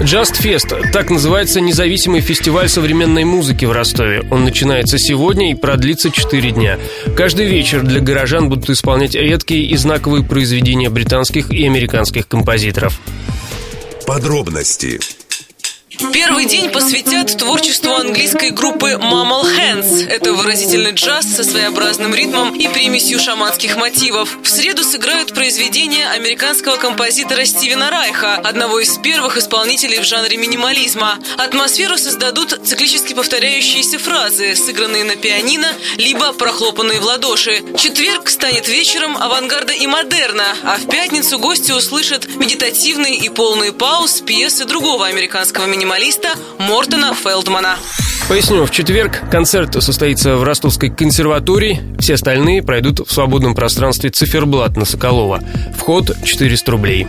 Just Fest – так называется независимый фестиваль современной музыки в Ростове. Он начинается сегодня и продлится 4 дня. Каждый вечер для горожан будут исполнять редкие и знаковые произведения британских и американских композиторов. Подробности Первый день посвятят творчеству английской группы Mammal Hands. Это выразительный джаз со своеобразным ритмом и примесью шаманских мотивов. В среду сыграют произведения американского композитора Стивена Райха, одного из первых исполнителей в жанре минимализма. Атмосферу создадут циклически повторяющиеся фразы, сыгранные на пианино, либо прохлопанные в ладоши. Четверг станет вечером авангарда и модерна, а в пятницу гости услышат медитативные и полные пауз пьесы другого американского минималиста Мортона Фелдмана. Поясню, в четверг концерт состоится в Ростовской консерватории. Все остальные пройдут в свободном пространстве «Циферблат» на Соколова. Вход 400 рублей.